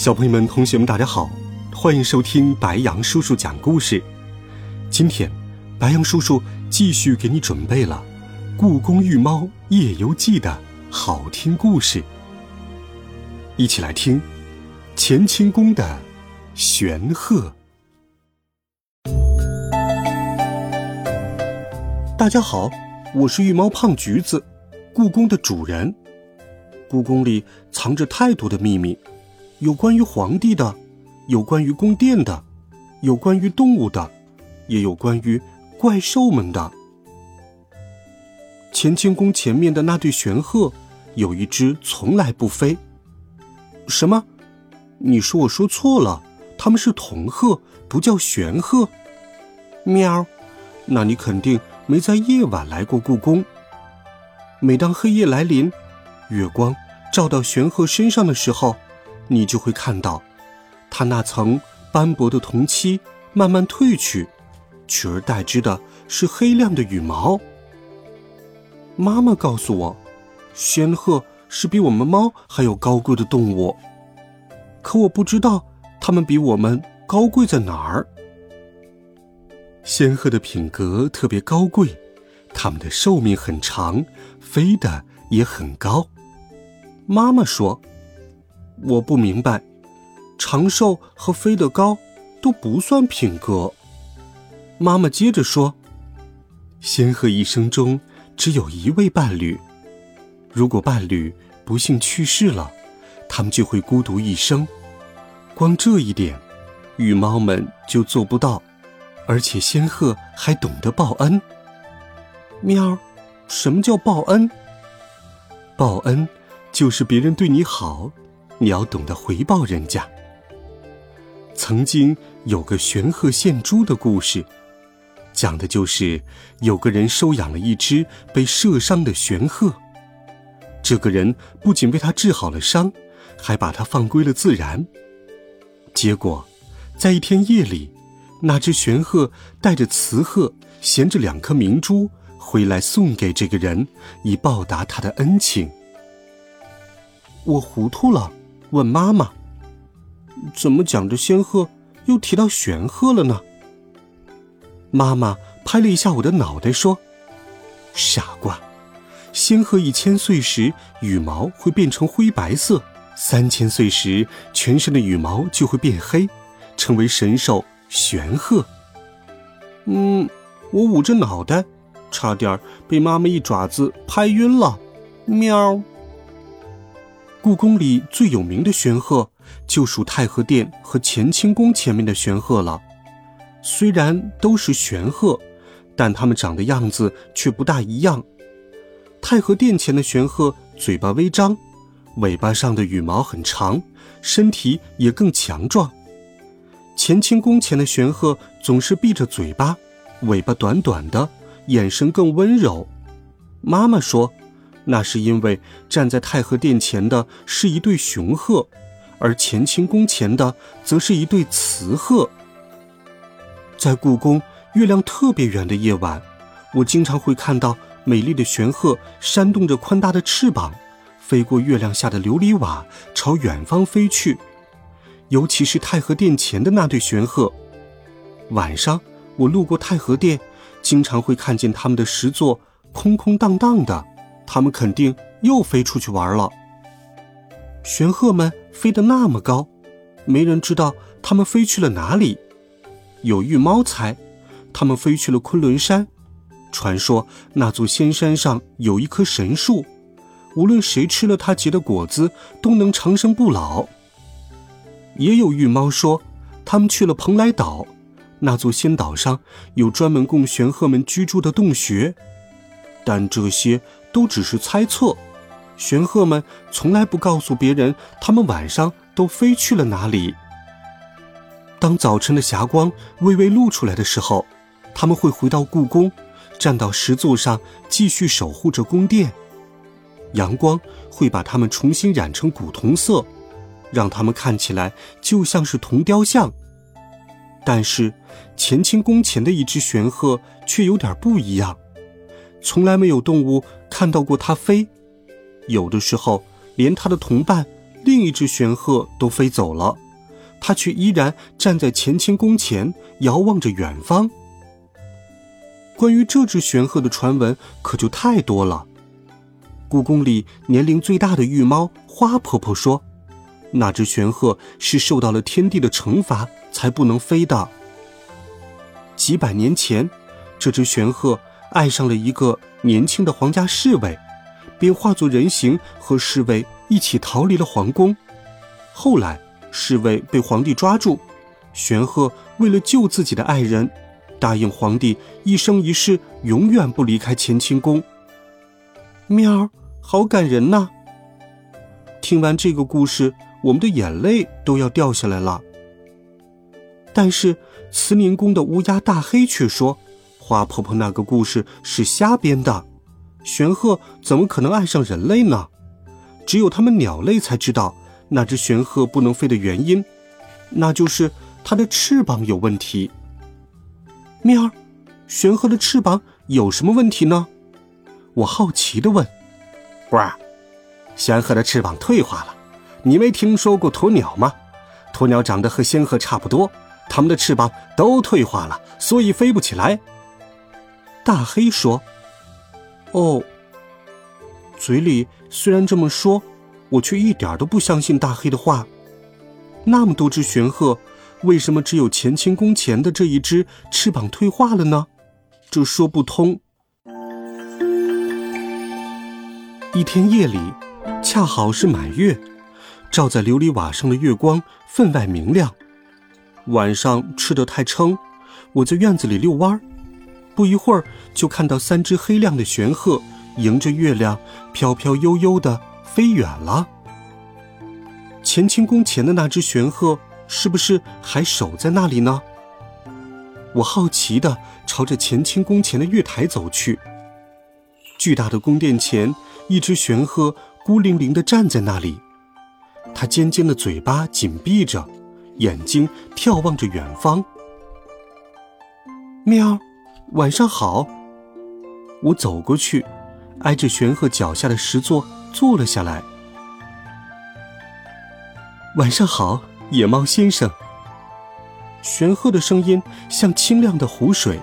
小朋友们、同学们，大家好，欢迎收听白杨叔叔讲故事。今天，白杨叔叔继续给你准备了《故宫御猫夜游记》的好听故事，一起来听乾清宫的玄鹤。大家好，我是御猫胖橘子，故宫的主人。故宫里藏着太多的秘密。有关于皇帝的，有关于宫殿的，有关于动物的，也有关于怪兽们的。乾清宫前面的那对玄鹤，有一只从来不飞。什么？你说我说错了？他们是铜鹤，不叫玄鹤。喵，那你肯定没在夜晚来过故宫。每当黑夜来临，月光照到玄鹤身上的时候。你就会看到，它那层斑驳的铜漆慢慢褪去，取而代之的是黑亮的羽毛。妈妈告诉我，仙鹤是比我们猫还要高贵的动物，可我不知道它们比我们高贵在哪儿。仙鹤的品格特别高贵，它们的寿命很长，飞得也很高。妈妈说。我不明白，长寿和飞得高都不算品格。妈妈接着说：“仙鹤一生中只有一位伴侣，如果伴侣不幸去世了，它们就会孤独一生。光这一点，羽猫们就做不到。而且仙鹤还懂得报恩。喵，什么叫报恩？报恩就是别人对你好。”你要懂得回报人家。曾经有个玄鹤献珠的故事，讲的就是有个人收养了一只被射伤的玄鹤。这个人不仅为他治好了伤，还把他放归了自然。结果，在一天夜里，那只玄鹤带着雌鹤，衔着两颗明珠回来送给这个人，以报答他的恩情。我糊涂了。问妈妈：“怎么讲着仙鹤，又提到玄鹤了呢？”妈妈拍了一下我的脑袋，说：“傻瓜，仙鹤一千岁时羽毛会变成灰白色，三千岁时全身的羽毛就会变黑，成为神兽玄鹤。”嗯，我捂着脑袋，差点被妈妈一爪子拍晕了。喵。故宫里最有名的玄鹤，就属太和殿和乾清宫前面的玄鹤了。虽然都是玄鹤，但它们长的样子却不大一样。太和殿前的玄鹤嘴巴微张，尾巴上的羽毛很长，身体也更强壮。乾清宫前的玄鹤总是闭着嘴巴，尾巴短短的，眼神更温柔。妈妈说。那是因为站在太和殿前的是一对雄鹤，而乾清宫前的则是一对雌鹤。在故宫月亮特别圆的夜晚，我经常会看到美丽的玄鹤扇动着宽大的翅膀，飞过月亮下的琉璃瓦，朝远方飞去。尤其是太和殿前的那对玄鹤，晚上我路过太和殿，经常会看见它们的石座空空荡荡的。他们肯定又飞出去玩了。玄鹤们飞得那么高，没人知道它们飞去了哪里。有玉猫猜，它们飞去了昆仑山。传说那座仙山上有一棵神树，无论谁吃了它结的果子，都能长生不老。也有玉猫说，他们去了蓬莱岛，那座仙岛上有专门供玄鹤们居住的洞穴。但这些。都只是猜测，玄鹤们从来不告诉别人他们晚上都飞去了哪里。当早晨的霞光微微露出来的时候，他们会回到故宫，站到石座上继续守护着宫殿。阳光会把它们重新染成古铜色，让它们看起来就像是铜雕像。但是，乾清宫前的一只玄鹤却有点不一样，从来没有动物看到过它飞。有的时候，连它的同伴另一只玄鹤都飞走了，它却依然站在乾清宫前，遥望着远方。关于这只玄鹤的传闻可就太多了。故宫里年龄最大的玉猫花婆婆说，那只玄鹤是受到了天地的惩罚，才不能飞的。几百年前，这只玄鹤爱上了一个年轻的皇家侍卫。便化作人形和侍卫一起逃离了皇宫。后来，侍卫被皇帝抓住，玄鹤为了救自己的爱人，答应皇帝一生一世永远不离开乾清宫。喵，好感人呐！听完这个故事，我们的眼泪都要掉下来了。但是慈宁宫的乌鸦大黑却说，花婆婆那个故事是瞎编的。玄鹤怎么可能爱上人类呢？只有他们鸟类才知道那只玄鹤不能飞的原因，那就是它的翅膀有问题。喵，玄鹤的翅膀有什么问题呢？我好奇的问。不是，玄鹤的翅膀退化了。你没听说过鸵鸟吗？鸵鸟长得和仙鹤差不多，它们的翅膀都退化了，所以飞不起来。大黑说。哦，嘴里虽然这么说，我却一点都不相信大黑的话。那么多只玄鹤，为什么只有乾清宫前的这一只翅膀退化了呢？这说不通。一天夜里，恰好是满月，照在琉璃瓦上的月光分外明亮。晚上吃得太撑，我在院子里遛弯儿。不一会儿，就看到三只黑亮的玄鹤迎着月亮飘飘悠悠的飞远了。乾清宫前的那只玄鹤是不是还守在那里呢？我好奇的朝着乾清宫前的月台走去。巨大的宫殿前，一只玄鹤孤零零的站在那里，它尖尖的嘴巴紧闭着，眼睛眺望着远方。喵。晚上好。我走过去，挨着玄鹤脚下的石座坐了下来。晚上好，野猫先生。玄鹤的声音像清亮的湖水。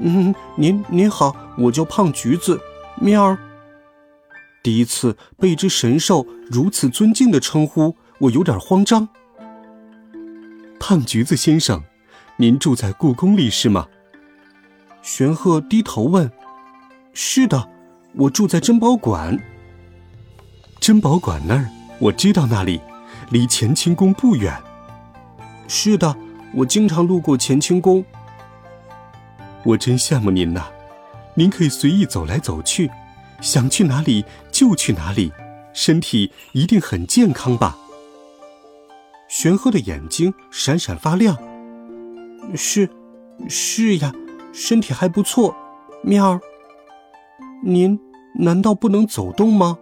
嗯，您您好，我叫胖橘子。喵儿。第一次被一只神兽如此尊敬的称呼，我有点慌张。胖橘子先生，您住在故宫里是吗？玄鹤低头问：“是的，我住在珍宝馆。珍宝馆那儿，我知道那里，离乾清宫不远。是的，我经常路过乾清宫。我真羡慕您呐，您可以随意走来走去，想去哪里就去哪里，身体一定很健康吧？”玄鹤的眼睛闪闪发亮。是，是呀。身体还不错，喵儿。您难道不能走动吗？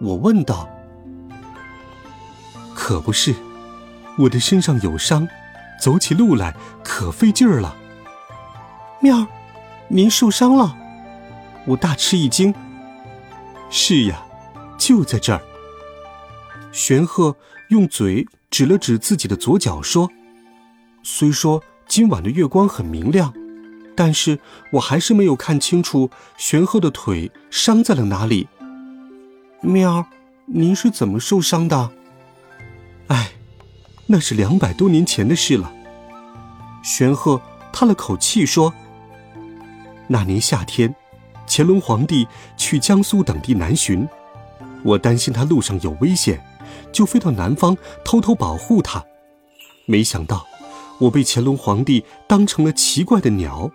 我问道。可不是，我的身上有伤，走起路来可费劲儿了。喵儿，您受伤了？我大吃一惊。是呀，就在这儿。玄鹤用嘴指了指自己的左脚，说：“虽说今晚的月光很明亮。”但是我还是没有看清楚玄鹤的腿伤在了哪里。喵，您是怎么受伤的？哎，那是两百多年前的事了。玄鹤叹了口气说：“那年夏天，乾隆皇帝去江苏等地南巡，我担心他路上有危险，就飞到南方偷偷保护他。没想到，我被乾隆皇帝当成了奇怪的鸟。”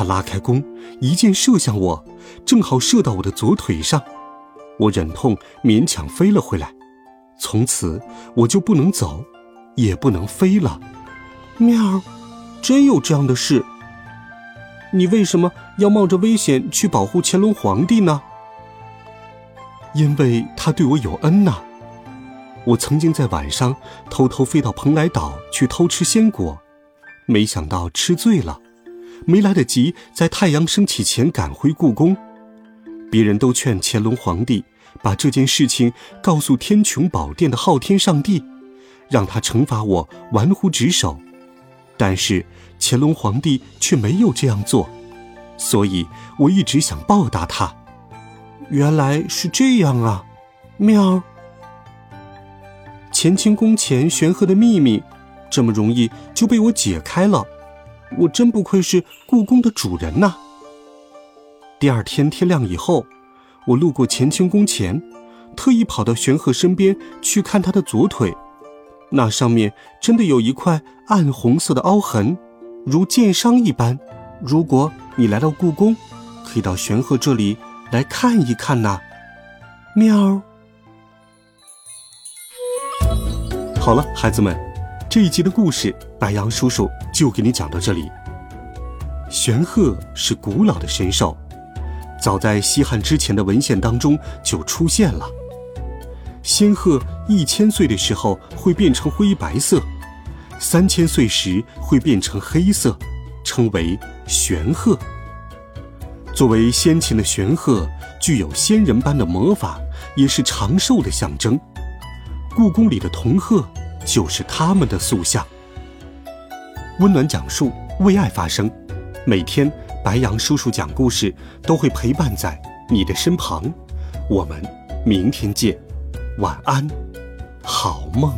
他拉开弓，一箭射向我，正好射到我的左腿上。我忍痛勉强飞了回来。从此我就不能走，也不能飞了。喵，真有这样的事？你为什么要冒着危险去保护乾隆皇帝呢？因为他对我有恩呐。我曾经在晚上偷偷飞到蓬莱岛去偷吃鲜果，没想到吃醉了，没来得及在太阳升起前赶回故宫。别人都劝乾隆皇帝把这件事情告诉天穹宝殿的昊天上帝，让他惩罚我玩忽职守。但是乾隆皇帝却没有这样做，所以我一直想报答他。原来是这样啊，喵。乾清宫前玄鹤的秘密，这么容易就被我解开了，我真不愧是故宫的主人呐。第二天天亮以后，我路过乾清宫前，特意跑到玄鹤身边去看他的左腿，那上面真的有一块暗红色的凹痕，如剑伤一般。如果你来到故宫，可以到玄鹤这里来看一看呐。喵。好了，孩子们，这一集的故事白羊叔叔就给你讲到这里。玄鹤是古老的神兽。早在西汉之前的文献当中就出现了。仙鹤一千岁的时候会变成灰白色，三千岁时会变成黑色，称为玄鹤。作为先秦的玄鹤，具有仙人般的魔法，也是长寿的象征。故宫里的铜鹤就是他们的塑像。温暖讲述，为爱发声，每天。白羊叔叔讲故事都会陪伴在你的身旁，我们明天见，晚安，好梦。